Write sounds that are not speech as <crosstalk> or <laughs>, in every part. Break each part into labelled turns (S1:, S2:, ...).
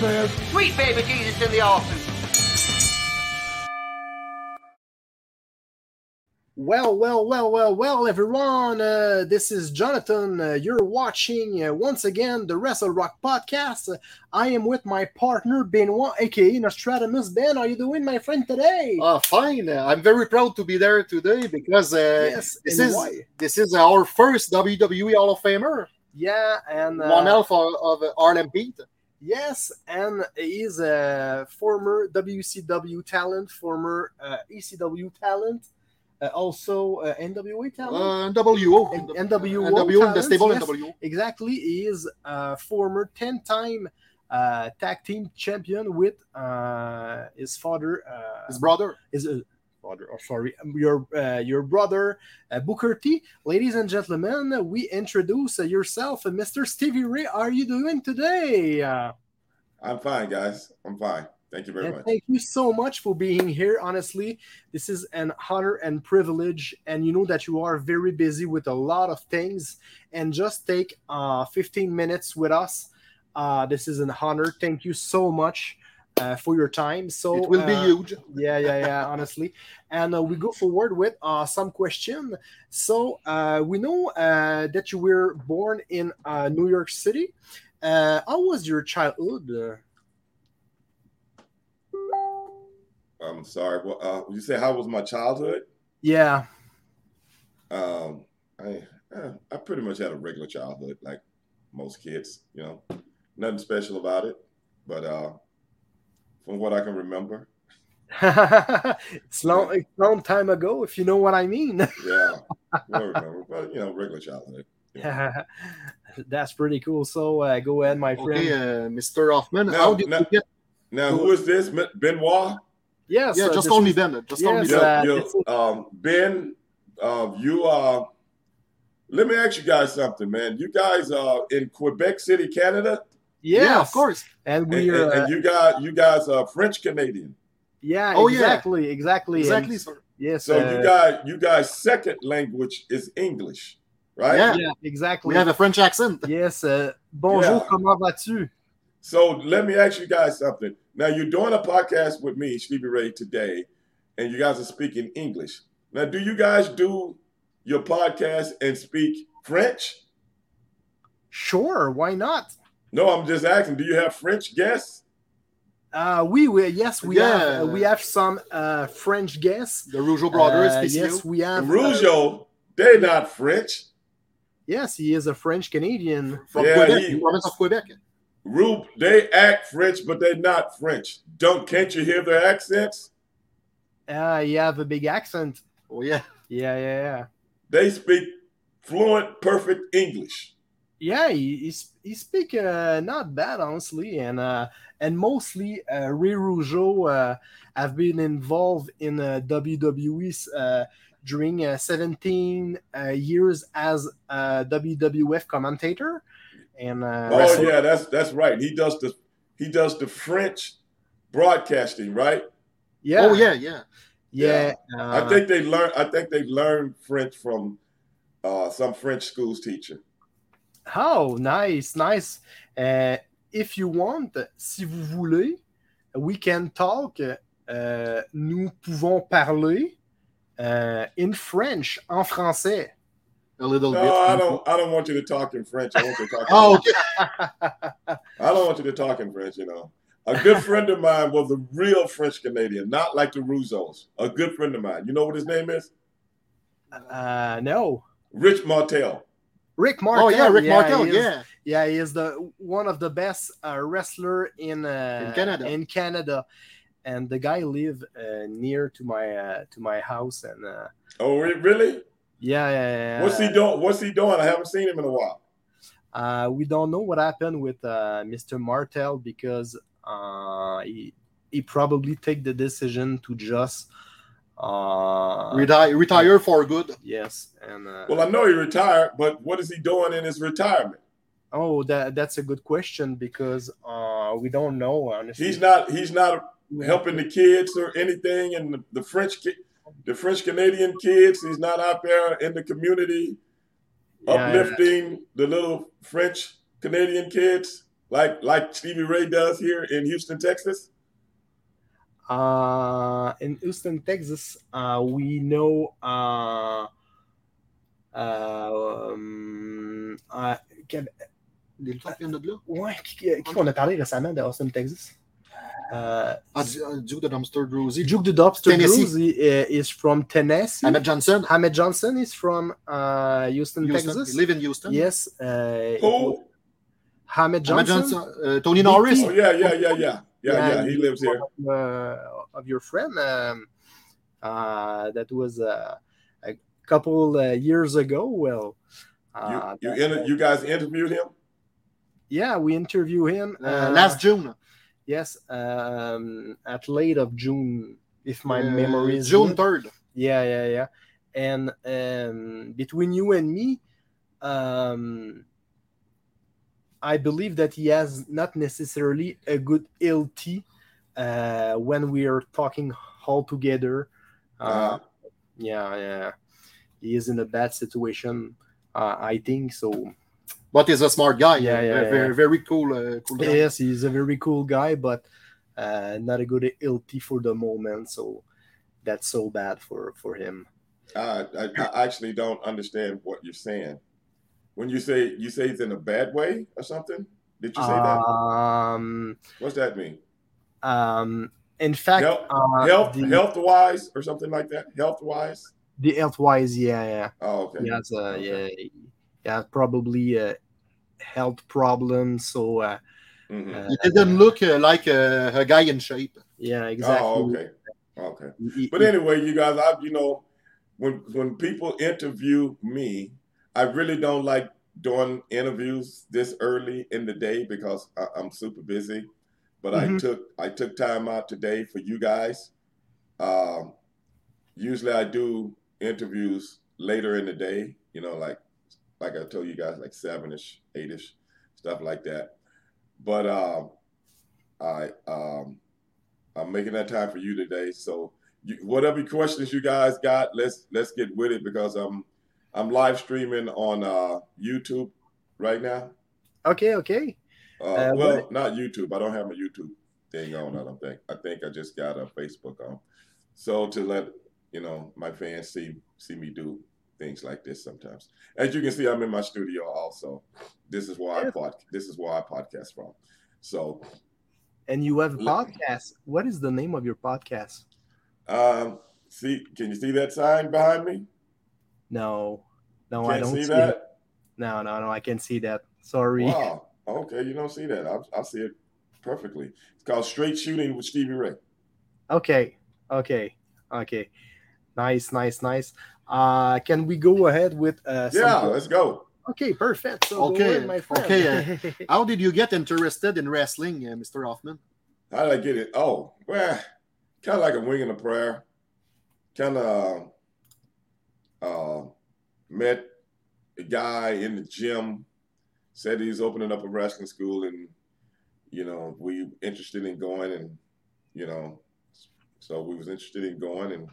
S1: Says,
S2: Sweet baby Jesus in the office.
S3: Well, well, well, well, well, everyone. Uh, this is Jonathan. Uh, you're watching uh, once again the Wrestle Rock podcast. Uh, I am with my partner Benoit, aka Nostradamus. Ben, how are you doing, my friend, today?
S4: Uh, fine. Uh, I'm very proud to be there today because uh,
S3: yes,
S4: this is
S3: why?
S4: this is our first WWE Hall of Famer,
S3: Yeah, and uh,
S4: one half of, of uh, Harlem Heat.
S3: Yes, and he's a former WCW talent, former uh, ECW talent, uh, also uh, NWA talent.
S4: Uh, NWO.
S3: N- NWO
S4: NWO in the stable
S3: yes.
S4: NWO.
S3: Exactly. He is a former 10 time uh, tag team champion with uh, his father. Uh,
S4: His brother.
S3: his father, oh, sorry, your uh, your brother, uh, Booker T. Ladies and gentlemen, we introduce uh, yourself, uh, Mr. Stevie Ray. How are you doing today?
S5: I'm fine, guys. I'm fine. Thank you very
S3: and
S5: much.
S3: thank you so much for being here. Honestly, this is an honor and privilege, and you know that you are very busy with a lot of things. And just take uh, 15 minutes with us. Uh, this is an honor. Thank you so much uh, for your time. So
S4: It will be
S3: uh,
S4: huge. <laughs>
S3: yeah yeah yeah honestly and uh, we go forward with uh, some question so uh, we know uh, that you were born in uh, new york city uh, how was your childhood uh,
S5: I'm sorry. Well, uh, you say how was my childhood?
S3: yeah
S5: Um, I uh, I pretty much had a regular childhood, like most kids. You know, nothing special about it. But uh, from what I can remember, <laughs>
S3: it's long it's long time ago if you know what i mean <laughs>
S5: yeah, I remember. But you know, regular childhood. <laughs>
S3: that's pretty cool so uh, go ahead my friend
S4: Okay, uh, Mr. Huffman.
S5: Now-
S4: how did
S5: now-
S4: you get?
S5: Now, who is this? Ben- Benoit?
S3: yes
S4: Yeah,
S3: uh,
S4: just
S3: this
S4: call me Ben. Just call me Ben.
S3: uh,
S5: You-
S3: this
S5: you-
S3: is-
S5: um, Ben, uh, you are. let me ask you guys something, man. You guys are in Quebec City, Canada,
S3: yes,
S4: Yeah, of course.
S3: and
S5: and,
S3: we are
S5: and-
S3: uh,
S5: and you guys, you guys are French Canadian.
S3: yeah
S4: Oh, yeah.
S3: exactly exactly
S4: Exactly,
S3: and- yes
S5: So
S3: uh,
S5: you guys, you guys' second language is English, right?
S4: Yeah.
S3: yeah exactly
S4: We have a French accent.
S3: Yes. Uh, bonjour,
S5: Yeah.
S3: comment vas-tu?
S5: So let me ask you guys something. Now you're doing a podcast with me, Stevie Ray, today, and you guys are speaking English. Now, do you guys do your podcast and speak French?
S3: Sure, why not?
S5: No, I'm just asking. Do you have French guests?
S3: Uh, we, we yes, we
S4: Yeah.
S3: have uh, we have some uh, French guests.
S4: The Rougeau brothers.
S3: Uh, yes, we have. uh,
S5: Rougeau, they're not French.
S3: yes, he is a French Canadian.
S4: from
S5: Yeah,
S4: Quebec,
S5: he-
S4: the province of Quebec.
S5: Rube, they act French, but they're not French. Don't can't you hear their accents?
S3: Uh, you have a big accent.
S4: Oh yeah.
S3: Yeah, yeah, yeah.
S5: They speak fluent, perfect English.
S3: Yeah, he he, sp- he speak uh, not bad honestly, and uh, and mostly uh, Ray Rougeau uh, have been involved in uh, WWE uh, during uh, 17 uh, years as a WWF commentator, and uh,
S5: Oh
S3: wrestler.
S5: yeah, that's that's right. He does the he does the French broadcasting, right?
S3: yeah,
S4: Oh yeah, yeah.
S3: yeah.
S5: I
S3: uh,
S5: think they learn. I think they learned French from uh, some French schools teacher.
S3: Oh, nice, nice. Uh, if you want, si vous voulez, we can talk. Uh, nous pouvons parler uh, in French, en français.
S4: A little
S5: No,
S4: bit.
S5: I don't. I don't want you to talk in French. I want you to talk.
S4: Oh, okay.
S5: I don't want you to talk in French. You know, a good friend of mine was a real French Canadian, not like the Rougeaus. A good friend of mine. You know what his name is?
S3: Uh, no,
S5: Rich Martel.
S3: Rick Martel.
S4: Oh yeah, Rick Martel.
S3: is-
S4: Yeah.
S3: yeah, he is the one of the best uh, wrestler in uh,
S4: In Canada.
S3: In Canada, and the guy live uh, near to my uh, to my house, and uh,
S5: Oh, re- really?
S3: Yeah, yeah, yeah.
S5: What's he doing? What's he doing? I haven't seen him in a while.
S3: Uh, we don't know what happened with uh, Mr. Martel because uh, he he probably take the decision to just uh,
S4: retire, retire for good.
S3: Yes, and uh,
S5: well, I know he retired, but what is he doing in his retirement?
S3: Oh, that that's a good question because uh, we don't know. Honestly,
S5: he's not he's not helping the kids or anything, and the, the French the French Canadian kids. He's not out there in the community yeah, uplifting yeah. the little French Canadian kids like like Stevie Ray does here in Houston, Texas.
S3: Uh, in Houston, Texas, uh, we know. Uh, um, uh,
S4: Des lutteurs qui viennent de là?
S3: Ouais, qui, qui on a parlé récemment de Austin, Texas?
S4: Uh, ah, Duke the Dumpster Droese.
S3: Duke the Dumpster Droese is from Tennessee.
S4: Ahmed Johnson.
S3: Ahmed Johnson is from uh, Houston, Houston, Texas.
S4: He live in Houston.
S3: Yes. Uh,
S5: Who?
S3: Ahmed Johnson.
S4: Ahmed Johnson. Uh, Tony Norris.
S5: Oh, yeah, yeah, yeah, yeah. Yeah, yeah, yeah he lives here.
S3: Of, uh, of your friend. Um, uh, that was uh, a couple uh, years ago. Well,
S5: uh, you you, inter- you guys interviewed him.
S3: Yeah, we interviewed him
S4: uh, last June.
S3: Yes, um, at late of June, if my memory is
S4: June third.
S3: Yeah, yeah, yeah. And um, between you and me, um, I believe that he has not necessarily a good LT uh, when we are talking all together. Uh, yeah, yeah, he is in a bad situation. Uh, I think so.
S4: But he's a smart guy.
S3: Yeah, yeah,
S4: very,
S3: yeah.
S4: very cool. Uh, cool guy.
S3: Yes, he's a very cool guy, but uh, not a good LT for the moment. So that's so bad for for him.
S5: I, I actually don't understand what you're saying when you say you say it's in a bad way or something? Did you say
S3: um,
S5: that? What's that mean?
S3: Um, in fact,
S5: health,
S3: uh,
S5: health,
S3: the,
S5: health wise or something like that. Health wise.
S3: The health wise, yeah, yeah.
S5: Oh, okay.
S3: Yeah, uh,
S5: okay.
S3: yeah, yeah, probably a health problem. So uh,
S5: mm-hmm.
S4: uh, he didn't look uh, like a, a, guy in shape.
S3: Yeah, exactly.
S5: Oh, okay, okay. But anyway, you guys, I you know, when when people interview me, I really don't like doing interviews this early in the day because I, am super busy. But mm-hmm. I took I took time out today for you guys. Um, usually I do interviews later in the day. You know, like like I told you guys, like seven ish, eight ish, stuff like that. But uh, I um, I'm making that time for you today. So you, whatever questions you guys got, let's let's get with it because I'm I'm live streaming on uh, YouTube right now.
S3: Okay, okay.
S5: Uh, uh, well, what? not YouTube. I don't have a YouTube thing on. I don't think. I think I just got a Facebook on. So to let you know my fans see see me do things like this sometimes. As you can see, I'm in my studio also. This is where I pod. This is where I podcast from. So.
S3: And you have a podcast. What is the name of your podcast?
S5: Um. See, can you see that sign behind me?
S3: No, no,
S5: Can't
S3: I don't
S5: see,
S3: see
S5: that.
S3: It. No, no, no, I can't see that. Sorry.
S5: Wow. Okay, you don't see that. I, I see it perfectly. It's called Straight Shooting with Stevie Ray.
S3: Okay, okay, okay. Nice, nice, nice. Uh, can we go ahead with? Uh,
S5: yeah, let's go.
S3: Okay, perfect. So
S4: okay,
S3: ahead, my friend.
S4: okay. Uh, <laughs> how did you get interested in wrestling, uh, Mr. Huffman?
S5: How did I get it? Oh, well, kind of like a wing and a prayer. Kind of uh, met a guy in the gym, said he's opening up a wrestling school, and you know we interested in going, and you know, so we was interested in going, and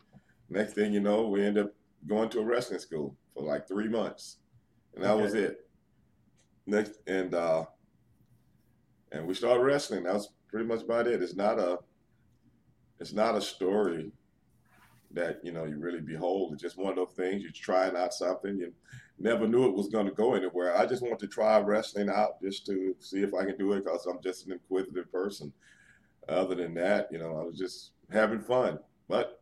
S5: next thing you know, we end up going to a wrestling school for like three months, and that okay. was it. Next and uh, and we started wrestling. That was pretty much about it. It's not a it's not a story that you know you really behold. It's just one of those things. You're trying out something. You never knew it was going to go anywhere. I just want to try wrestling out just to see if I can do it because I'm just an inquisitive person. Other than that, you know, I was just having fun. But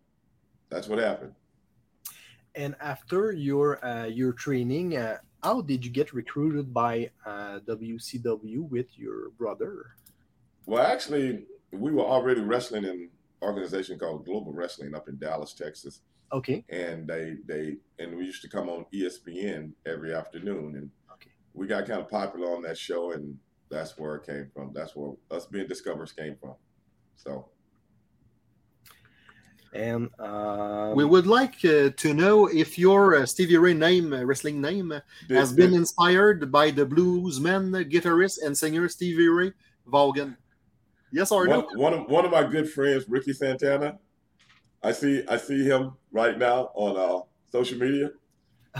S5: that's what happened.
S3: And after your uh, your training, uh, how did you get recruited by uh, WCW with your brother?
S5: Well, actually, we were already wrestling in organization called Global Wrestling up in Dallas, Texas,
S3: Okay.
S5: and they they and we used to come on ESPN every afternoon, and
S3: Okay.
S5: we got kind of popular on that show, and that's where it came from. That's where us being discovered came from. So
S3: And uh,
S4: We would like uh, to know if your uh, Stevie Ray name, uh, wrestling name, uh,
S5: this-
S4: has been
S5: this-
S4: inspired by the bluesman, guitarist, and singer Stevie Ray Vaughan. Yes or
S5: one,
S4: no?
S5: one of one of my good friends, Ricky Santana. I see I see him right now on uh, social media,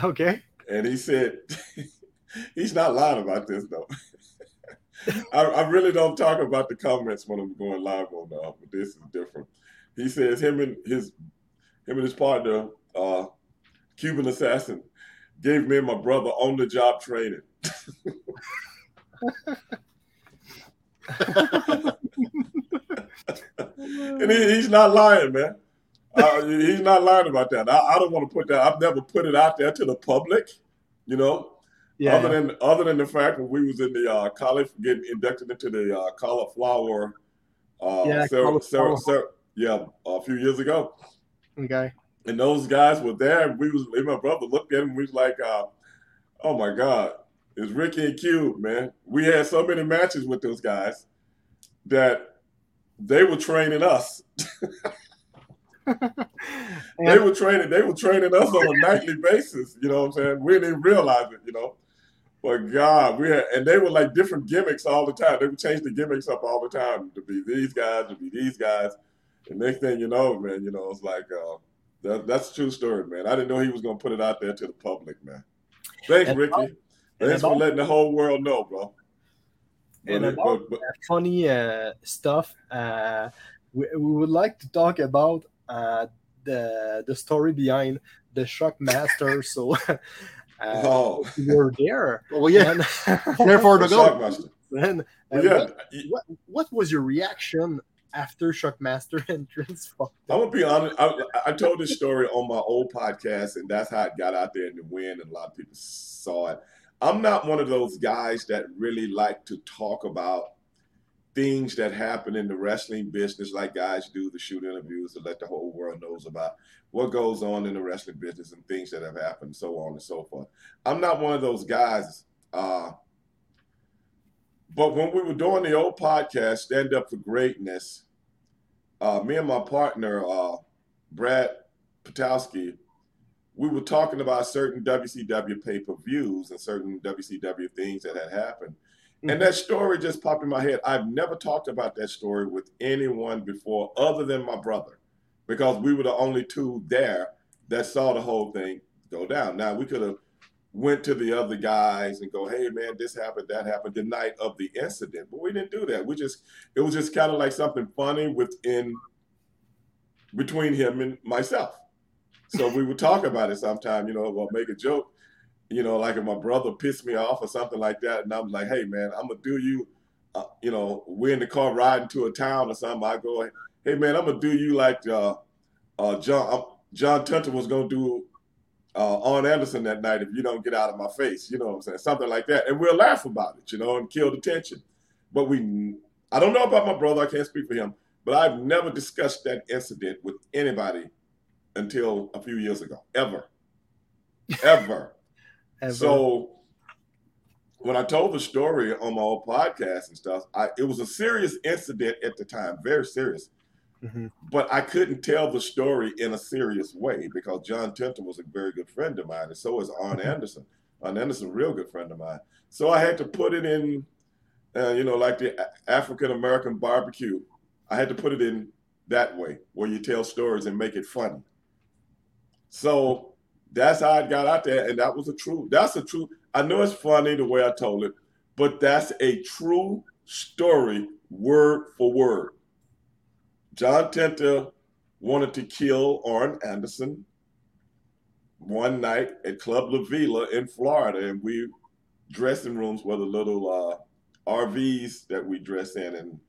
S3: okay.
S5: and he said <laughs> he's not lying about this though. <laughs> I, I really don't talk about the comments when I'm going live on uh, but this is different. He says him and his him and his partner, uh, Cuban assassin, gave me and my brother on the job training. <laughs> <laughs> and he, he's not lying, man. Uh, he's not lying about that. I, I don't want to put that. I've never put it out there to the public, you know.
S3: Yeah.
S5: Other than other than the fact that we was in the uh, college getting inducted into the uh, cauliflower, uh,
S3: Yeah,
S5: cer-
S3: cauliflower.
S5: cer- cer- yeah, a few years ago,
S3: okay.
S5: and those guys were there. And we was, and my brother looked at him. We was like, uh, "Oh my God, it's Ricky and Cube, man." We had so many matches with those guys that they were training us. <laughs> they were training. They were training us on a nightly basis. You know what I'm saying? We didn't even realize it. You know. But God, we had, and they were like different gimmicks all the time. They would change the gimmicks up all the time to be these guys, to be these guys. And next thing you know, man, you know, it's like uh, that, that's a true story, man. I didn't know he was gonna put it out there to the public, man. Thanks, Ricky. Thanks for letting the whole world know, bro.
S3: And about
S5: but- but-
S3: funny uh, stuff. Uh, we, we would like to talk about uh, the the story behind the Shockmaster. <laughs> so uh,
S5: oh,
S3: you were there. <laughs>
S4: Oh, yeah.
S3: And, <laughs>
S4: Therefore, the.
S5: Shockmaster.
S3: and,
S5: Well, yeah,
S3: what, what what was your reaction after Shockmaster entrance?
S5: I'm gonna be honest. I, I told this story on my old podcast, and that's how it got out there in the wind, and a lot of people saw it. I'm not one of those guys that really like to talk about things that happen in the wrestling business, like guys do the shoot interviews to let the whole world knows about what goes on in the wrestling business and things that have happened, so on and so forth. I'm not one of those guys. Uh, but when we were doing the old podcast, Stand Up for Greatness, uh, me and my partner, uh, Brad Patowski, we were talking about certain WCW pay per views and certain WCW things that had happened. And mm-hmm. that story just popped in my head. I've never talked about that story with anyone before other than my brother because we were the only two there that saw the whole thing go down. Now, we could have went to the other guys and go, hey, man, this happened, that happened the night of the incident. But we didn't do that. We just, it was just kind of like something funny within, between him and myself. So we would talk about it sometime, you know, or make a joke, you know, like if my brother pissed me off or something like that. And I'm like, hey, man, I'm to do you, uh, you know, we're in the car riding to a town or something. I go, hey, man, I'm to do you like uh, uh, John, uh, John Tenta was going to do uh, Arn Anderson that night if you don't get out of my face. You know what I'm saying? Something like that. And we'll laugh about it, you know, and kill the tension. But we, I don't know about my brother. I can't speak for him. But I've never discussed that incident with anybody until a few years ago, ever, ever. <laughs>
S3: Ever.
S5: So when I told the story on my old podcast and stuff, I, it was a serious incident at the time, very serious.
S3: Mhm.
S5: But I couldn't tell the story in a serious way because John Tenta was a very good friend of mine, and so is Arn Anderson. Arn Anderson, real good friend of mine. So I had to put it in, uh, you know, like the African American barbecue. I had to put it in that way, where you tell stories and make it funny. So that's how it got out there, and that was a true. That's a true. I know it's funny the way I told it, but that's a true story, word for word. John Tenta wanted to kill Arn Anderson one night at Club La Vela in Florida, and we dressing rooms were the little uh, RVs that we dress in, and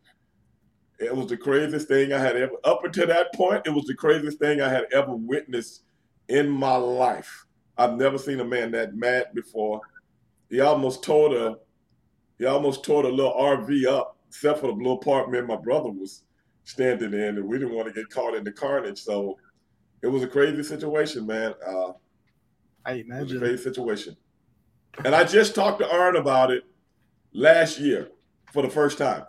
S5: it was the craziest thing I had ever. Up until that point, it was the craziest thing I had ever witnessed in my life. I've never seen a man that mad before. He almost tore the, he almost tore the little RV up, except for the little part me and my brother was standing in, and we didn't want to get caught in the carnage. So it was a crazy situation, man. Uh,
S3: I
S5: it was a
S3: imagine.
S5: crazy situation. And I just talked to Arn about it last year for the first time.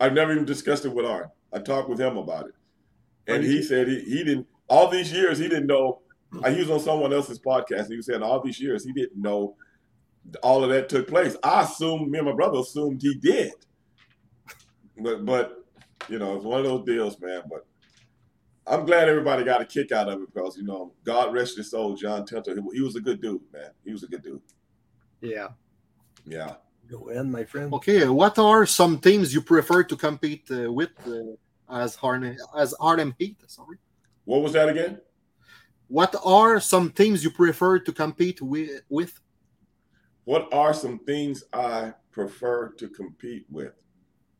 S5: I've never even discussed it with Arn. I talked with him about it. And he said he, he didn't, all these years, he didn't know. uh, He was on someone else's podcast. And he was saying all these years, he didn't know all of that took place. I assumed, me and my brother assumed he did. But, but you know, it's one of those deals, man. But I'm glad everybody got a kick out of it because, you know, God rest his soul, John Tenta. He, he was a good dude, man. He was a good dude.
S3: Yeah.
S5: Yeah.
S3: Go in, my friend.
S4: Okay, what are some teams you prefer to compete uh, with uh, as Harlem as Harlem Heat? Sorry.
S5: What was that again?
S4: What are some teams you prefer to compete with? with?
S5: What are some things I prefer to compete with?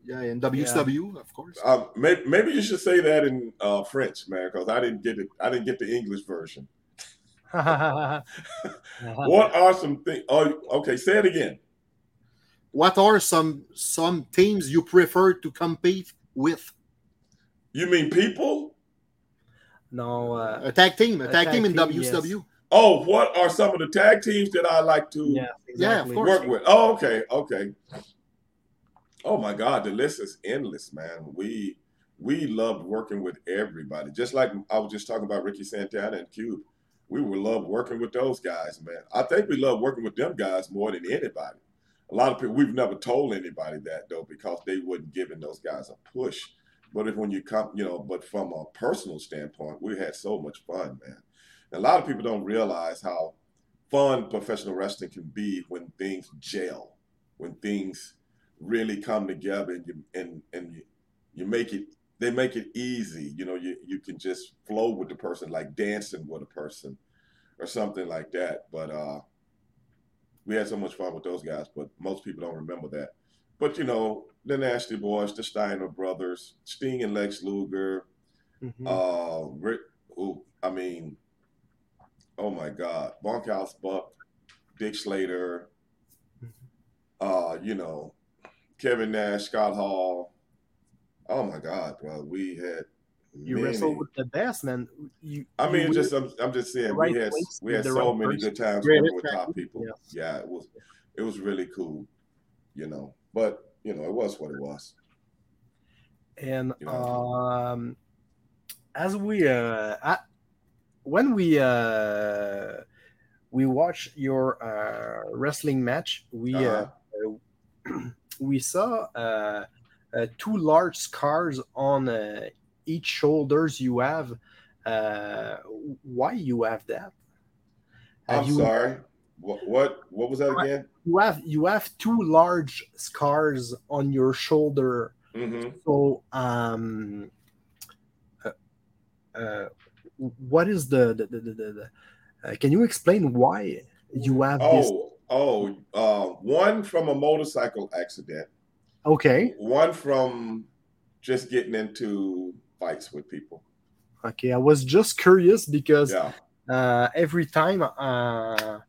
S4: Yeah, in WCW, of course.
S5: Um, maybe, maybe you should say that in uh, French, man, because I didn't get it. I didn't get the English version. <laughs> <laughs> What are some things? Oh, okay. Say it again.
S4: What are some some teams you prefer to compete with?
S5: You mean people?
S3: No, uh,
S4: A tag team, a,
S3: A
S4: tag,
S3: tag
S4: team in
S3: team, yes.
S5: Oh, what are some of the tag teams that I like to
S3: yeah,
S4: Yeah,
S3: exactly.
S4: course.
S5: work with? Oh, okay, okay. Oh my God, the list is endless, man. We we loved working with everybody. Just like I was just talking about Ricky Santana and Cube. We would love working with those guys, man. I think we love working with them guys more than anybody. A lot of people we've never told anybody that though, because they wouldn't giving those guys a push. But if when you come, you know, but from a personal standpoint, we had so much fun, man. And a lot of people don't realize how fun professional wrestling can be when things gel, when things really come together and you and and you, you make it they make it easy. You know, you you can just flow with the person like dancing with a person or something like that. But uh we had so much fun with those guys, but most people don't remember that. But you know, the Nasty Boys, the Steiner brothers, Sting and Lex Luger,
S3: Mhm.
S5: uh, Rick, ooh, I mean, oh my God, Bunkhouse Buck, Dick Slater, uh, you know, Kevin Nash, Scott Hall. Oh my God, bro, we had.
S3: you
S5: many-
S3: wrestle with the best, man. You,
S5: I mean, just I'm, I'm just saying
S3: right
S5: we had we had so
S3: right
S5: many
S3: person.
S5: good times
S3: Great
S5: working with top people.
S3: yes.
S5: Yeah, it was it was really cool, you know. But you know, it was what it was.
S3: and
S5: You know.
S3: um, as we uh, at, when we uh, we watch your uh, wrestling match, we uh,
S5: Uh-huh. <clears throat>
S3: we saw uh, uh, two large scars on uh, each shoulders you have. Uh, why you have that? Have
S5: I'm
S3: you,
S5: sorry. What what what was that again?
S3: You have you have two large scars on your shoulder.
S5: hmm
S3: So, um, uh, uh, what is the the the, the, the, uh, can you explain why you have this?
S5: Oh oh, uh, one from a motorcycle accident.
S3: Okay,
S5: One from just getting into fights with people.
S3: okay. I was just curious because
S5: Yeah.
S3: uh, every time uh,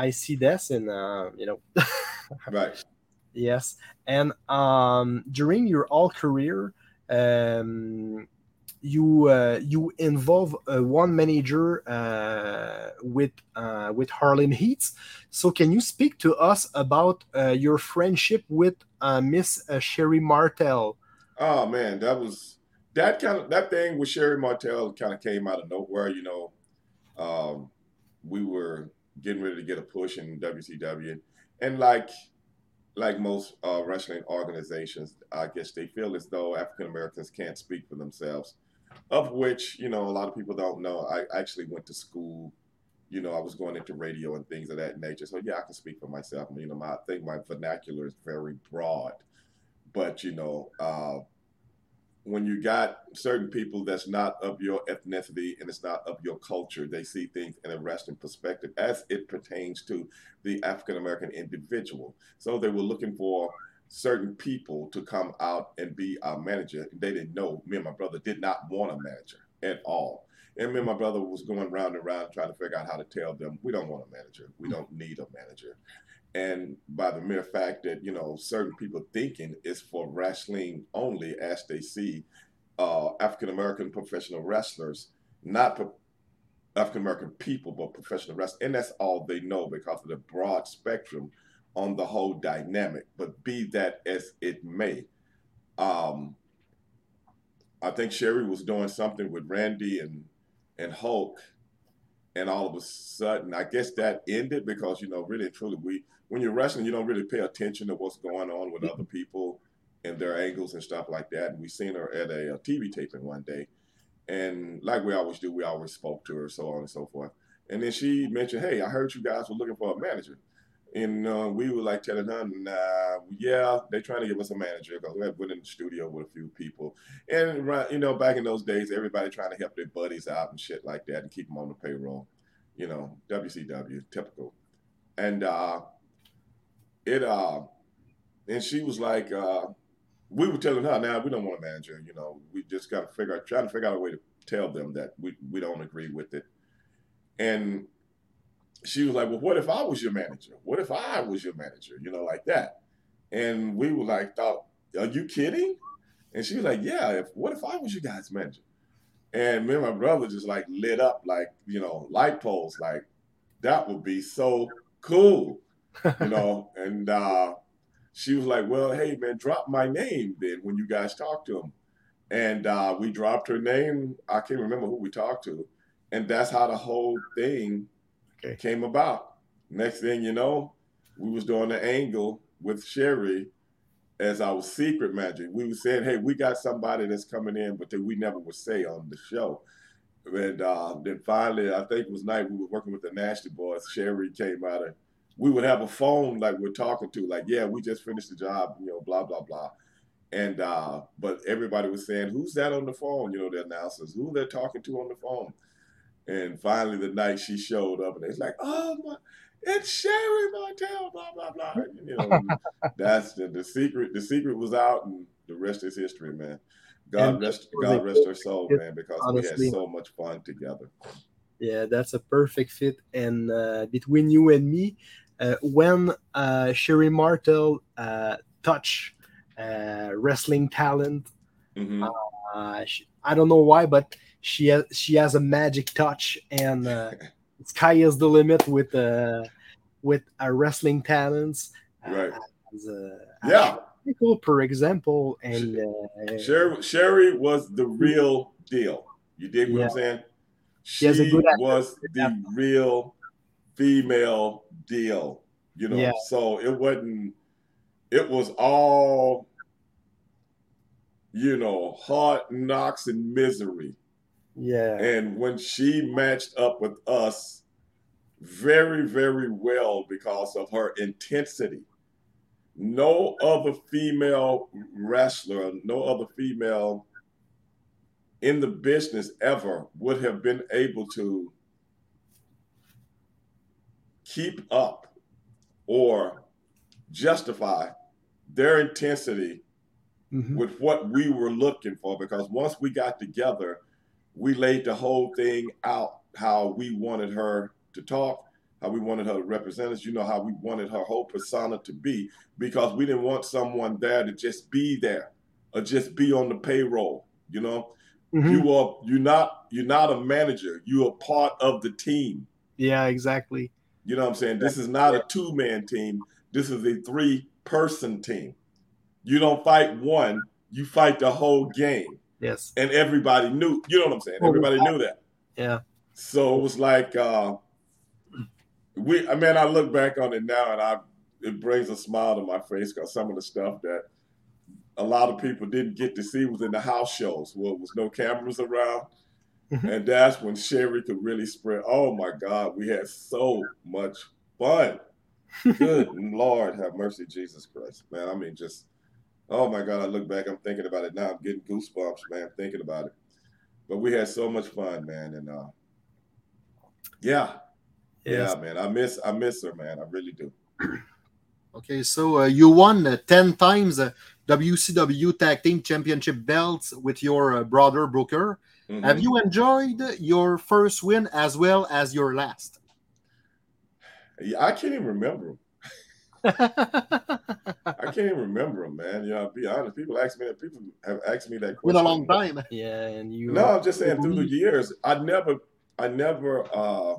S3: I see this, and uh, you know, <laughs>
S5: Right.
S3: yes, and um, during your all career, um, you uh, you involve uh, one manager uh, with uh, with Harlem Heats. So can you speak to us about uh, your friendship with uh, Miss uh, Sherri Martel?
S5: Oh man, that was that kind of that thing with Sherri Martel kind of came out of nowhere. You know, um, we were getting ready to get a push in WCW, and like like most uh, wrestling organizations, I guess they feel as though African Americans can't speak for themselves. Of which, you know, a lot of people don't know. I actually went to school. You know, I was going into radio and things of that nature. So yeah, I can speak for myself. You know, my, I think my vernacular is very broad. But you know, uh, when you got certain people that's not of your ethnicity and it's not of your culture, they see things in a wrestling perspective as it pertains to the African American individual. So they were looking for certain people to come out and be our manager. They didn't know me and my brother did not want a manager at all. And me and my brother was going round and round trying to figure out how to tell them we don't want a manager. We mm. don't need a manager. And by the mere fact that you know certain people thinking it's for wrestling only, as they see uh, African American professional wrestlers, not pro- African American people, but professional wrestlers, and that's all they know because of the broad spectrum on the whole dynamic. But be that as it may, um, I think Sherri was doing something with Randy and and Hulk, and all of a sudden, I guess that ended because you know, really and truly, we when you're wrestling, you don't really pay attention to what's going on with other people and their angles and stuff like that. And we seen her at a, a TV taping one day, and like we always do, we always spoke to her, so on and so forth. And then she mentioned, "Hey, I heard you guys were looking for a manager." And uh, we were like telling her, nah, yeah, they're trying to give us a manager because we had been in the studio with a few people. And, you know, back in those days, everybody trying to help their buddies out and shit like that and keep them on the payroll. You know, WCW, typical. And uh, it, uh, and she was like, uh, we were telling her, now we don't want a manager. You know, we just got to figure out, trying to figure out a way to tell them that we, we don't agree with it. And she was like, Well, what if I was your manager? What if I was your manager? You know, like that. And we were like, thought, are you kidding? And she was like, Yeah, if what if I was your guys' manager? And me and my brother just like lit up like, you know, light poles, like that would be so cool. You <laughs> know, and uh she was like, Well, hey man, drop my name then when you guys talk to him. And uh we dropped her name. I can't remember who we talked to. And that's how the whole thing okay. came about. Next thing you know, we was doing the angle with Sherri as our secret magic. We were saying, hey, we got somebody that's coming in, but that we never would say on the show. And uh, then finally, I think it was night we were working with the Nasty Boys. Sherri came out and we would have a phone like we're talking to, like, yeah, we just finished the job, you know, blah, blah, blah. And uh, but everybody was saying, who's that on the phone? You know, the announcers, who they're talking to on the phone. And finally, the night she showed up, and it's like, oh my, it's Sherri Martel, blah blah blah. And, you know, <laughs> that's the, the secret. The secret was out, and the rest is history, man. God and rest, God rest her soul, man, because honestly, we had so much fun together.
S3: Yeah, that's a perfect fit. And uh, between you and me, uh, when uh, Sherri Martel uh, touch uh, wrestling talent, mm-hmm. Uh, she, I don't know why, but she has she has a magic touch and uh, <laughs> sky is the limit with uh with our wrestling talents.
S5: Uh, right
S3: as, uh,
S5: yeah
S3: people for example and uh,
S5: sherri sherri was the real deal. You dig what yeah. i'm saying? She, has a good was the real female deal you know? Yeah. so it wasn't it was all you know hard knocks and misery
S3: yeah.
S5: And when she matched up with us very, very well because of her intensity, no other female wrestler, no other female in the business ever would have been able to keep up or justify their intensity mm-hmm. with what we were looking for because once we got together we laid the whole thing out how we wanted her to talk, how we wanted her to represent us, you know, how we wanted her whole persona to be, because we didn't want someone there to just be there or just be on the payroll, you know. Mm-hmm. You are you're not you're not a manager, you are part of the team.
S3: Yeah, exactly.
S5: You know what I'm saying? This is not a two-man team. This is a three-person team. You don't fight one, you fight the whole game.
S3: Yes.
S5: And everybody knew, you know what I'm saying? Everybody knew that.
S3: Yeah.
S5: So it was like uh we I mean I look back on it now and I it brings a smile to my face because some of the stuff that a lot of people didn't get to see was in the house shows where there was no cameras around. Mm-hmm. And that's when Sherri could really spread. Oh my God, we had so much fun. <laughs> Good Lord, have mercy, Jesus Christ, man. I mean, just Oh my God, I look back, I'm thinking about it now. I'm getting goosebumps, man, thinking about it. But we had so much fun, man. And uh yeah. Yes. Yeah, man. I miss I miss her, man. I really do.
S4: Okay, so uh, you won uh, 10 times uh, WCW Tag Team Championship belts with your uh, brother Booker. Mm-hmm. Have you enjoyed your first win as well as your last?
S5: Yeah, I can't even remember. I can't even remember them, man. You know, to be honest, people ask me that. People have asked me that
S4: Been
S5: question.
S4: a long time.
S3: yeah, and you.
S5: No, I'm just saying through the years, I never, I never. uh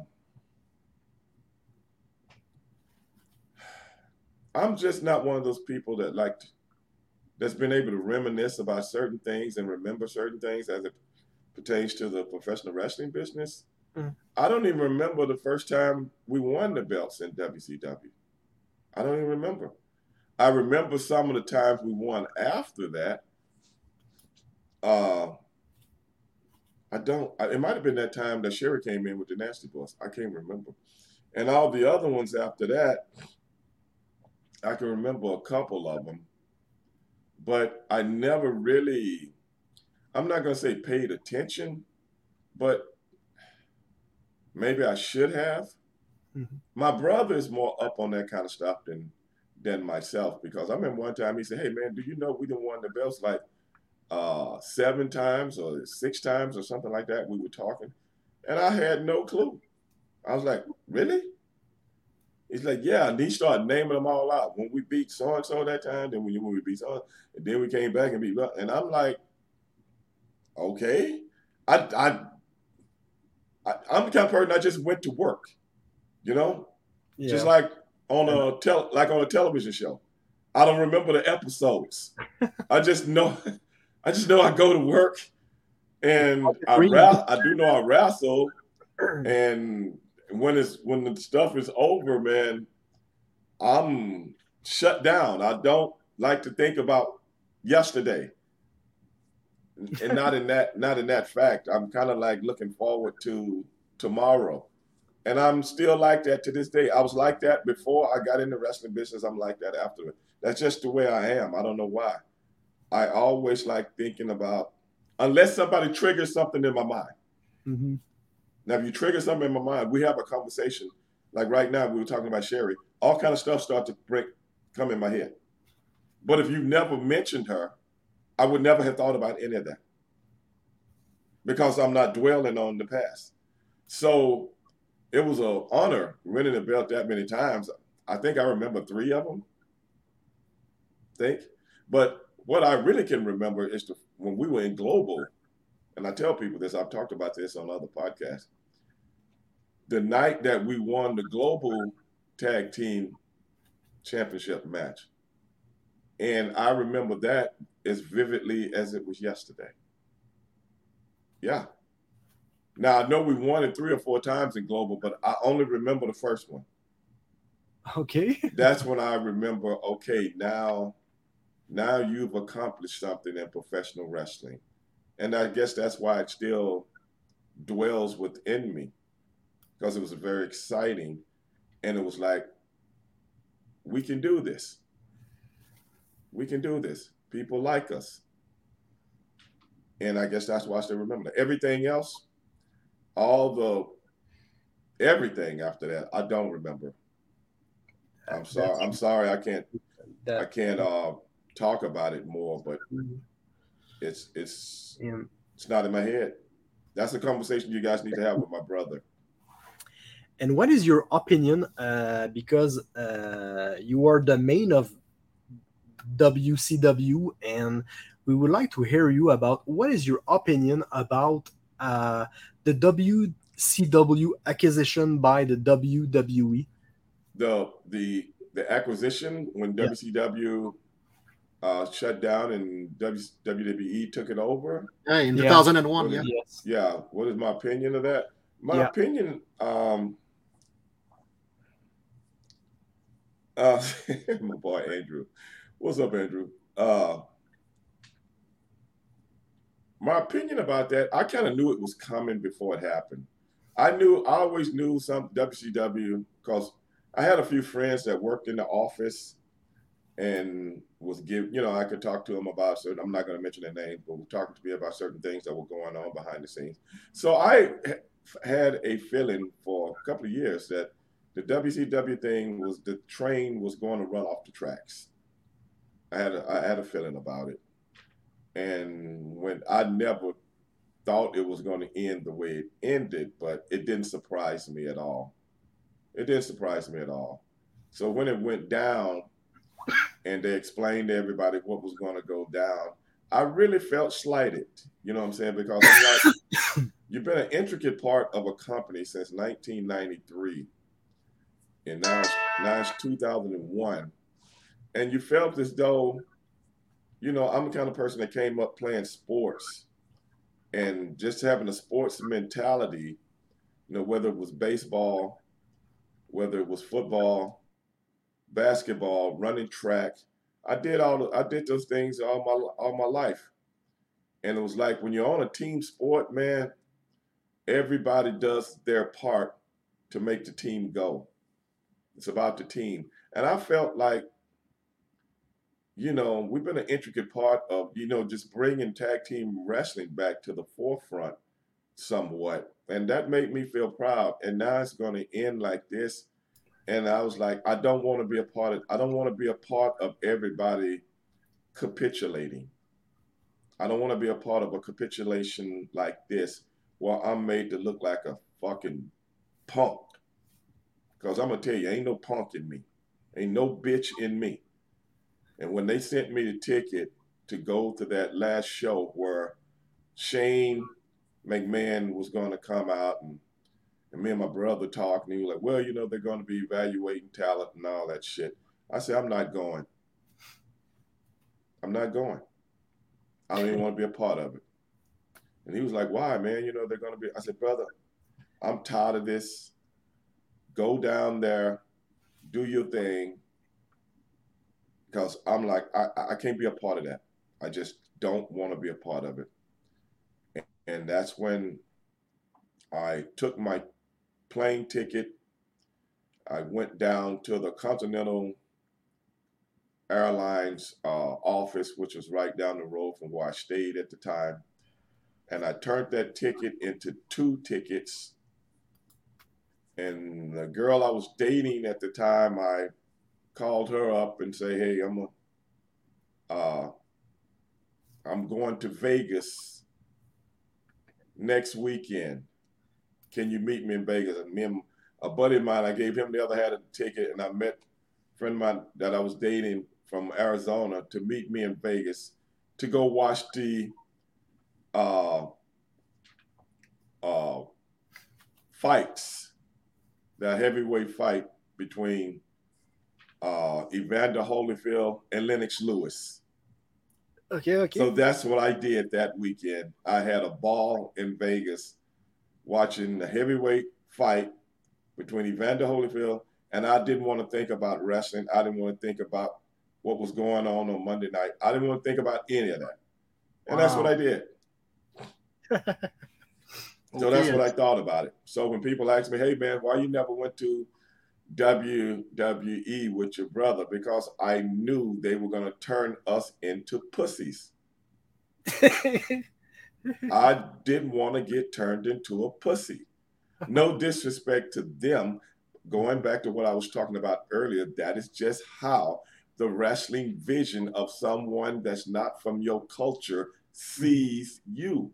S5: I'm just not one of those people that like to, that's been able to reminisce about certain things and remember certain things as it pertains to the professional wrestling business.
S3: Mm.
S5: I don't even remember the first time we won the belts in WCW. I don't even remember. I remember some of the times we won after that. Uh, I don't. It might have been that time that Sherri came in with the Nasty Boys. I can't remember. And all the other ones after that, I can remember a couple of them, but I never really. I'm not gonna say paid attention, but maybe I should have.
S3: Mhm.
S5: My brother is more up on that kind of stuff than than myself because I remember one time he said, "Hey man, do you know we done won the belts like uh, seven times or six times or something like that?" We were talking, and I had no clue. I was like, "Really?" He's like, "Yeah," and he started naming them all out. When we beat so and so that time, then when when we beat so, and then we came back and beat, and I'm like, "Okay." I I, I I'm the kind of person I just went to work, you know.
S3: yeah.
S5: Just like on a tel- like on a television show. I don't remember the episodes. I just know <laughs> I just know I go to work and I ra- I do know I wrestle <clears throat> and when it's when the stuff is over, man, I'm shut down. I don't like to think about yesterday. And not in that not in that fact. I'm kind of like looking forward to tomorrow. And I'm still like that to this day. I was like that before I got in the wrestling business. I'm like that after it. That's just the way I am. I don't know why. I always like thinking about, unless somebody triggers something in my mind.
S3: Mhm.
S5: Now, if you trigger something in my mind, we have a conversation. Like right now, we were talking about Sherri. All kind of stuff start to break, come in my head. But if you never mentioned her, I would never have thought about any of that because I'm not dwelling on the past. So it was an honor winning the belt that many times. I think I remember three of them. Think, but what I really can remember is the, when we were in global, and I tell people this. I've talked about this on other podcasts. The night that we won the global tag team championship match, and I remember that as vividly as it was yesterday. Yeah. Now I know we won it three or four times in global, but I only remember the first one.
S3: Okay. <laughs>
S5: That's when I remember. Okay, now, now you've accomplished something in professional wrestling, and I guess that's why it still dwells within me, because it was very exciting, and it was like, we can do this. We can do this. People like us. And I guess that's why I still remember that. Everything else, all the everything after that, I don't remember. I'm sorry. I'm sorry. I can't. I can't uh, talk about it more, but it's it's
S3: yeah.
S5: it's not in my head. That's a conversation you guys need to have with my brother.
S3: And what is your opinion? Uh, because uh, you are the main of WCW, and we would like to hear you about what is your opinion about uh, the WCW acquisition by the? WWE.
S5: The the the acquisition when
S3: Yeah.
S5: WCW uh, shut down and w, WWE took it over.
S4: Yeah, in
S3: Yeah.
S4: 2001, yeah.
S3: Yes.
S5: Yeah, what is my opinion of that? My
S3: Yeah.
S5: opinion, um, uh, <laughs> my boy Andrew. What's up, Andrew? Uh, my opinion about that, I kind of knew it was coming before it happened. I knew, I always knew some WCW because I had a few friends that worked in the office and was give, you know, I could talk to them about certain. I'm not going to mention their names, but were talking to me about certain things that were going on behind the scenes. So I had a feeling for a couple of years that the WCW thing was the train was going to run off the tracks. I had a, I had a feeling about it, and when I never thought it was going to end the way it ended, but it didn't surprise me at all. It didn't surprise me at all. So when it went down and they explained to everybody what was going to go down, I really felt slighted. You know what I'm saying? Because I'm like, <laughs> you've been an intricate part of a company since 1993, and now it's, now it's 2001, and you felt as though, you know, I'm the kind of person that came up playing sports, and just having a sports mentality, you know, whether it was baseball, whether it was football, basketball, running track. I did all I did those things all my all my life. And it was like when you're on a team sport, man, everybody does their part to make the team go. It's about the team. And I felt like you know, we've been an intricate part of, you know, just bringing tag team wrestling back to the forefront somewhat. And that made me feel proud. And now it's going to end like this and I was like, I don't want to be a part of. I don't want to be a part of everybody capitulating. I don't want to be a part of a capitulation like this, where I'm made to look like a fucking punk. Because I'm gonna tell you, ain't no punk in me, ain't no bitch in me. And when they sent me the ticket to go to that last show where Shane McMahon was going to come out and and me and my brother talked, and he was like, "Well, you know, they're going to be evaluating talent and all that shit." I said, "I'm not going. I'm not going. I don't even want to be a part of it." And he was like, "Why, man? You know, they're going to be." I said, "Brother, I'm tired of this. Go down there, do your thing." Because I'm like, I, I can't be a part of that. I just don't want to be a part of it. And that's when I took my plane ticket. I went down to the Continental Airlines uh, office, which was right down the road from where I stayed at the time. And I turned that ticket into two tickets. And the girl I was dating at the time, I called her up and say, "Hey, I'm a, uh, I'm going to Vegas next weekend can you meet me in Vegas? And me and a buddy of mine, I gave him the other half of the ticket, and I met a friend of mine that I was dating from Arizona to meet me in Vegas to go watch the uh, uh, fights, the heavyweight fight between uh, Evander Holyfield and Lennox Lewis.
S3: Okay, okay.
S5: So that's what I did that weekend. I had a ball in Vegas watching the heavyweight fight between Evander Holyfield, and I didn't want to think about wrestling. I didn't want to think about what was going on on Monday night. I didn't want to think about any of that, and wow. that's what I did. <laughs> so that's what I thought about it. So when people ask me, "Hey man, why you never went to WWE with your brother?" Because I knew they were going to turn us into pussies. <laughs> I didn't want to get turned into a pussy. No disrespect to them. Going back to what I was talking about earlier, that is just how the wrestling vision of someone that's not from your culture sees you.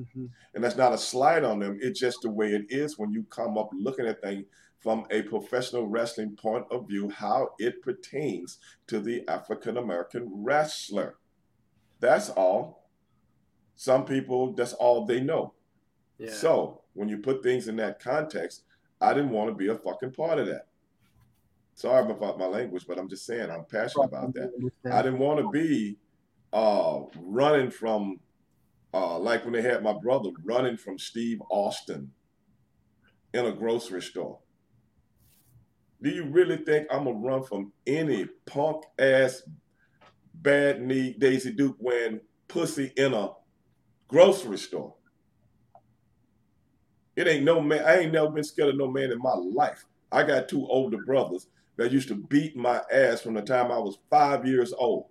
S5: Mm-hmm. And that's not a slight on them. It's just the way it is when you come up looking at things from a professional wrestling point of view, how it pertains to the African American wrestler. That's all. Some people, that's all they know. Yeah. So when you put things in that context, I didn't want to be a fucking part of that. Sorry about my language, but I'm just saying I'm passionate about that. I didn't want to be uh, running from, uh, like when they had my brother running from Steve Austin in a grocery store. Do you really think I'm gonna run from any punk ass, bad knee Daisy Duke wearing pussy in a grocery store. It ain't no man. I ain't never been scared of no man in my life. I got two older brothers that used to beat my ass from the time I was five years old.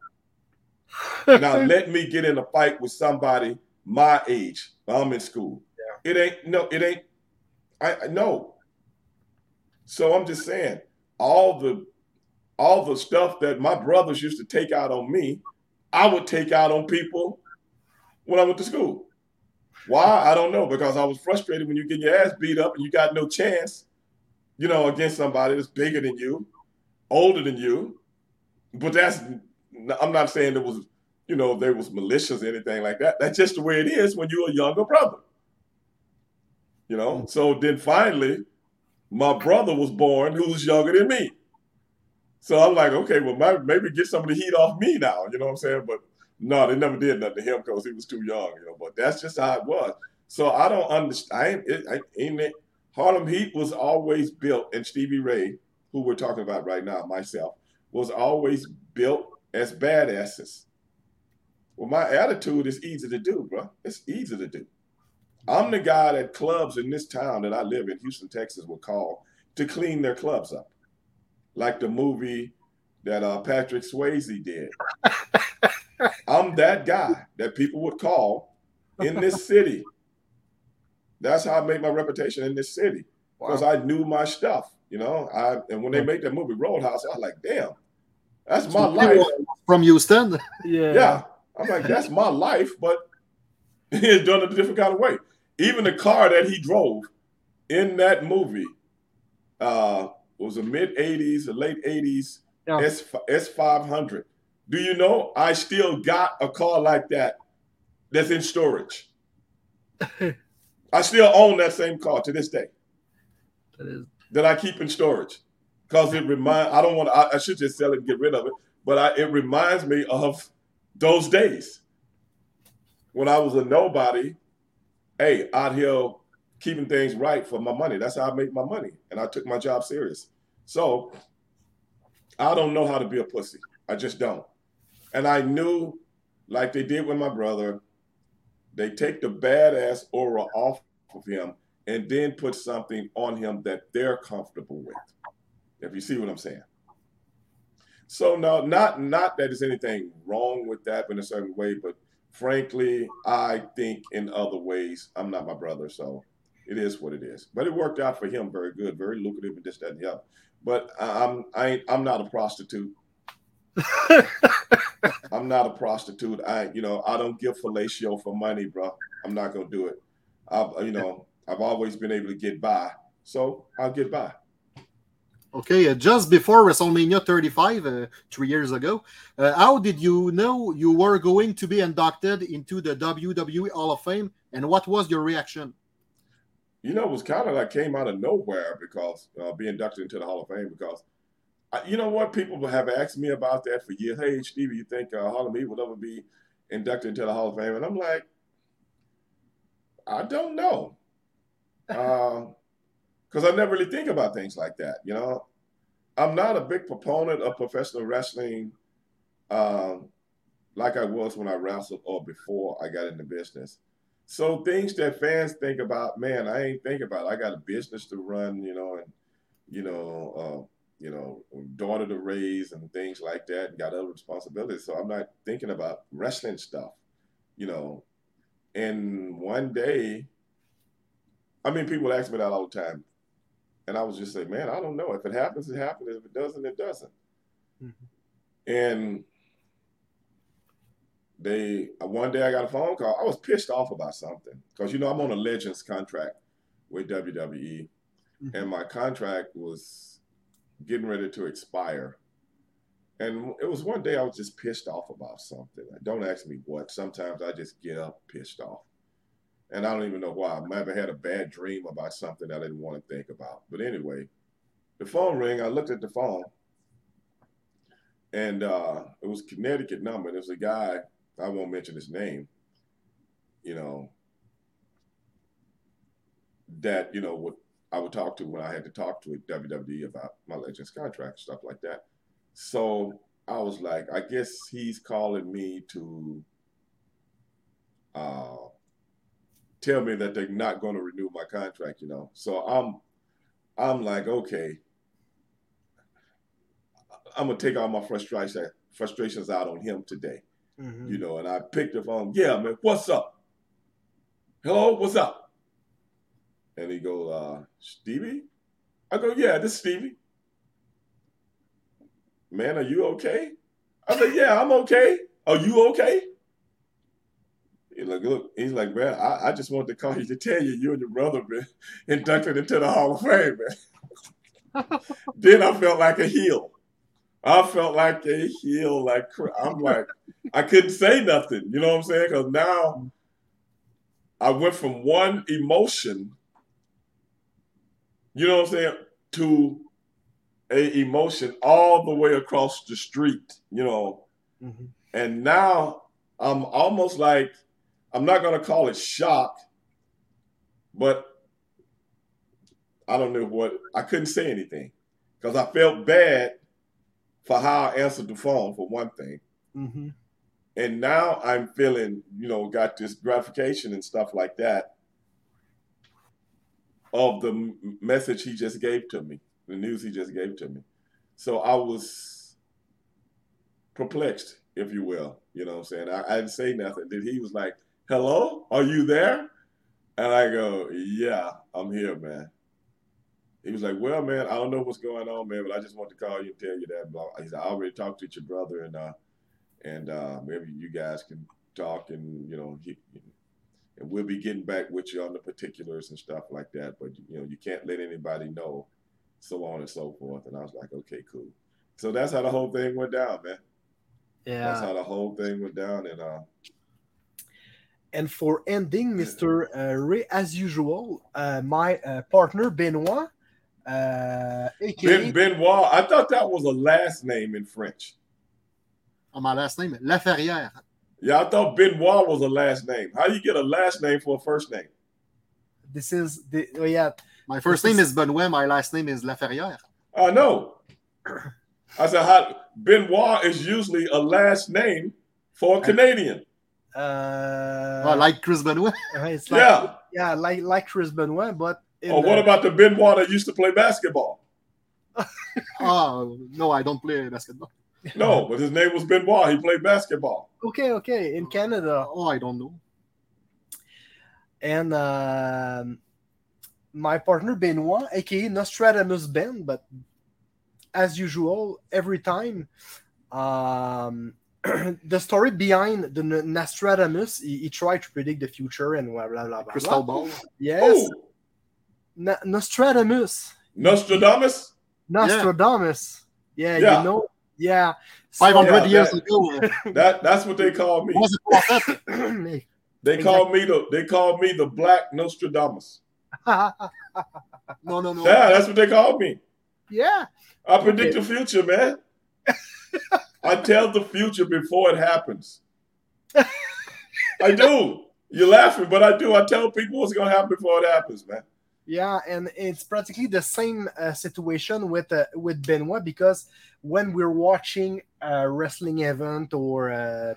S5: now <laughs> let me get in a fight with somebody my age while I'm in school. Yeah. It ain't no, it ain't. I no. So I'm just saying, all the all the stuff that my brothers used to take out on me, I would take out on people when I went to school. Why? I don't know. Because I was frustrated when you get your ass beat up and you got no chance, you know, against somebody that's bigger than you. older than you, but that's I'm not saying there was you know there was malicious or anything like that. That's just the way it is when you're a younger brother. You know. Mm. So then finally, my brother was born, who was younger than me. So I'm like, okay, well, my, maybe get some of the heat off me now. You know what I'm saying? But no, they never did nothing to him because he was too young. You know. But that's just how it was. So I don't understand. I ain't, it, Harlem Heat was always built, and Stevie Ray, who we're talking about right now, myself, was always built as badasses. Well, my attitude is easy to do, bro. It's easy to do. I'm the guy that clubs in this town that I live in, Houston, Texas, would call to clean their clubs up, like the movie that uh, Patrick Swayze did. <laughs> I'm that guy that people would call in this <laughs> city. That's how I made my reputation in this city because wow. I knew my stuff. You know, I and when they made that movie Roadhouse, I was like, damn, that's my life.
S4: From Houston? <laughs>
S5: Yeah. Yeah. I'm like, that's my life, but <laughs> he's done it a different kind of way. Even the car that he drove in that movie uh, was a mid 80s, a late 80s yeah. S S500. Do you know I still got a car like that that's in storage? <laughs> I still own that same car to this day. That is that I keep in storage because it remind. I don't want to. I, I, should just sell it and get rid of it, but I, it reminds me of those days when I was a nobody. Hey, out here keeping things right for my money. That's how I make my money, and I took my job serious. So I don't know how to be a pussy. I just don't. And I knew, like they did with my brother, they take the badass aura off of him and then put something on him that they're comfortable with. If you see what I'm saying. So no, not not that there's anything wrong with that in a certain way, but frankly, I think in other ways. I'm not my brother, so it is what it is. But it worked out for him very good, very lucrative, and this, that, and the other. But I'm I ain't, I'm not a prostitute. <laughs> I'm not a prostitute. I you know I don't give fellatio for money, bro. I'm not gonna do it. I've you know I've always been able to get by, so I'll get by.
S4: Okay, uh, just before WrestleMania 35, uh, three years ago, uh, how did you know you were going to be inducted into the WWE Hall of Fame, and what was your reaction?
S5: You know, it was kind of like came out of nowhere because uh, be inducted into the Hall of Fame because, I, you know what, people have asked me about that for years. Hey, Stevie, you think uh, Harlem Heat will ever be inducted into the Hall of Fame? And I'm like, I don't know <laughs> because I never really think about things like that. You know, I'm not a big proponent of professional wrestling um, like I was when I wrestled or before I got into business. So things that fans think about, man, I ain't think about. It. I got a business to run, you know, and you know, uh, you know, daughter to raise and things like that, and got other responsibilities. So I'm not thinking about wrestling stuff, you know. And one day, I mean, people ask me that all the time. And I was just say, man, I don't know. If it happens, it happens. If it doesn't, it doesn't. Mm-hmm. And they one day I got a phone call. I was pissed off about something because you know I'm on a Legends contract with WWE, mm-hmm. and my contract was getting ready to expire. And it was one day I was just pissed off about something. Don't ask me what. Sometimes I just get up pissed off and I don't even know why. I might have had a bad dream about something I didn't want to think about. But anyway, the phone rang. I looked at the phone, and uh, it was Connecticut number. And it was a guy. I won't mention his name. You know, that you know what I would talk to when I had to talk to WWE about my Legends contract stuff like that. So I was like, I guess he's calling me to. Uh, tell me that they're not going to renew my contract, you know. So I'm I'm like, okay, I'm gonna take all my frustration frustrations out on him today. Mm-hmm. You know, and I picked the phone, yeah, man, what's up? Hello, what's up? And he goes, uh, Stevie? I go, yeah, this is Stevie. Man, are you okay? I said, yeah, I'm okay. Are you okay? He's like, look, he's like, man, I, I just wanted to call you to tell you you and your brother been <laughs> inducted into the Hall of Fame, man. <laughs> then I felt like a heel. I felt like a heel, like I'm like I couldn't say nothing. You know what I'm saying? Because now I went from one emotion, you know what I'm saying, to a emotion all the way across the street. You know,
S3: Mhm.
S5: and now I'm almost like I'm not gonna call it shock, but I don't know what I couldn't say anything because I felt bad for how I answered the phone for one thing,
S3: hmm
S5: and now I'm feeling you know got this gratification and stuff like that of the message he just gave to me, the news he just gave to me. So I was perplexed, if you will. You know what I'm saying? I, I didn't say nothing. Then he was like, Hello, are you there? And I go, Yeah, I'm here, man. He was like, Well, man, I don't know what's going on, man, but I just want to call you and tell you that. Blah. He said, I already talked to your brother, and uh, and uh, maybe you guys can talk, and you know, he, and we'll be getting back with you on the particulars and stuff like that. But you know, you can't let anybody know, so on and so forth. And I was like, Okay, cool. So that's how the whole thing went down, man.
S3: Yeah, that's
S5: how the whole thing went down, and uh,
S3: And for ending, Mr. Uh, Ray, as usual, uh, my uh, partner Benoit, uh, aka
S5: Ben Benoit. I thought that was a last name in French.
S4: Oh, my last name, Laferrière.
S5: Yeah, I thought Benoit was a last name. How do you get a last name for a first name?
S3: this is the oh yeah
S4: My first
S3: This
S4: name
S3: is-
S4: is Benoit. My last name is Laferrière.
S5: I know. I said, how, Benoit is usually a last name for a Canadian.
S3: Uh,
S4: Oh, like Chris Benoit. <laughs>
S3: uh, it's like
S5: Yeah.
S3: yeah like like Chris Benoit, but in
S5: Or what
S3: the-
S5: about the Benoit that used to play basketball? <laughs>
S4: Oh, no, I don't play basketball.
S5: No, but his name was Benoit. He played basketball.
S3: okay okay in Canada
S4: Oh, I don't know.
S3: and um, my partner Benoit, aka Nostradamus Ben, but as usual, every time um, <clears throat> the story behind the Nostradamus, he, he tried to predict the future and blah blah blah. blah,
S4: Crystal
S3: blah.
S4: ball.
S3: Yes,
S5: Oh,
S3: Na- Nostradamus,
S5: Nostradamus?
S3: Nostradamus. Yeah,
S5: Yeah.
S3: you know, yeah. So-
S4: 500
S5: Yeah,
S4: years
S5: that-
S4: ago. <laughs>
S5: That that's what they call me.
S4: was a prophet. <clears throat>
S5: They call me the they call me the Black Nostradamus. <laughs>
S4: No, no, no.
S5: Yeah, that's what they call me.
S3: yeah,
S5: I predict
S3: Okay.
S5: the future, man. <laughs> I tell the future before it happens. I do. You're laughing, but I do. I tell people what's gonna happen before it happens, man.
S3: Yeah, and it's practically the same uh, situation with uh, with Benoit because when we're watching a wrestling event or a,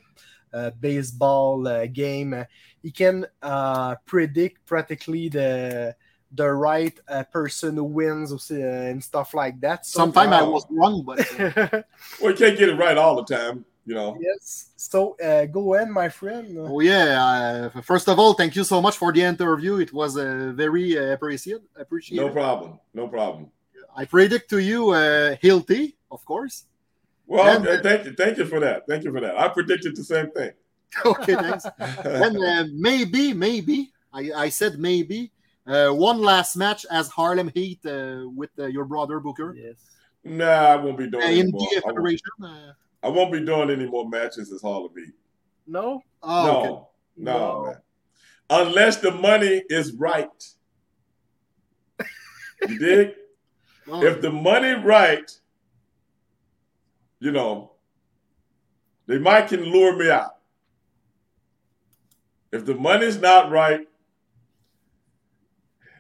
S3: a baseball uh, game, he can uh, predict practically the the right uh, person who wins uh, and stuff like that. So,
S4: Sometime I was wrong, but uh, <laughs>
S5: Well, you can't get it right all the time, you know.
S3: yes. So uh, go ahead, my friend.
S4: oh yeah. Uh, first of all, thank you so much for the interview. It was uh, very uh, appreciated. Appreciated.
S5: No problem. No problem.
S4: I predict to you uh, Hilty, of course.
S5: Well,
S4: And-
S5: okay, thank you. Thank you for that. Thank you for that. I predicted the same thing. <laughs>
S4: okay, thanks. <laughs> and uh, maybe, maybe I, I said maybe uh, one last match as Harlem Heat uh, with uh, your brother Booker
S3: Yes.
S5: nah, I won't be
S4: uh,
S5: doing
S4: in
S5: any more.
S4: the
S5: I won't,
S4: Federation. Uh,
S5: I won't be doing any more matches as Harlem of Beat.
S3: No.
S4: oh,
S5: no,
S4: okay.
S5: no,
S3: No.
S5: man. Unless the money is right. You <laughs> dig?
S4: Oh,
S5: if the money right, you know, they might can lure me out. If the money's not right,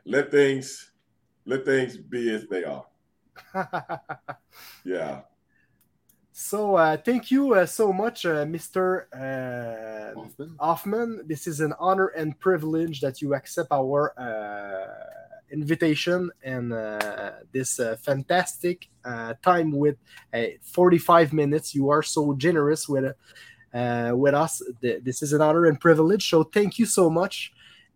S5: let things let things be as they are. <laughs> Yeah.
S3: so uh, thank you uh, so much, uh, Mr. Uh,
S4: Huffman.
S3: Huffman, this is an honor and privilege that you accept our uh, invitation and uh, this uh, fantastic uh, time with uh, 45 minutes. You are so generous with uh, with us. This is an honor and privilege. So thank you so much,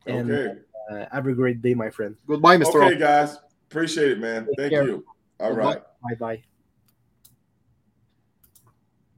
S3: and
S5: Okay.
S3: Uh, have a great day, my friend.
S4: Goodbye, Mr.
S5: Okay, guys. Appreciate it, man.
S3: Take
S5: Thank
S3: care.
S5: you. All
S4: Goodbye.
S5: right.
S3: Bye bye.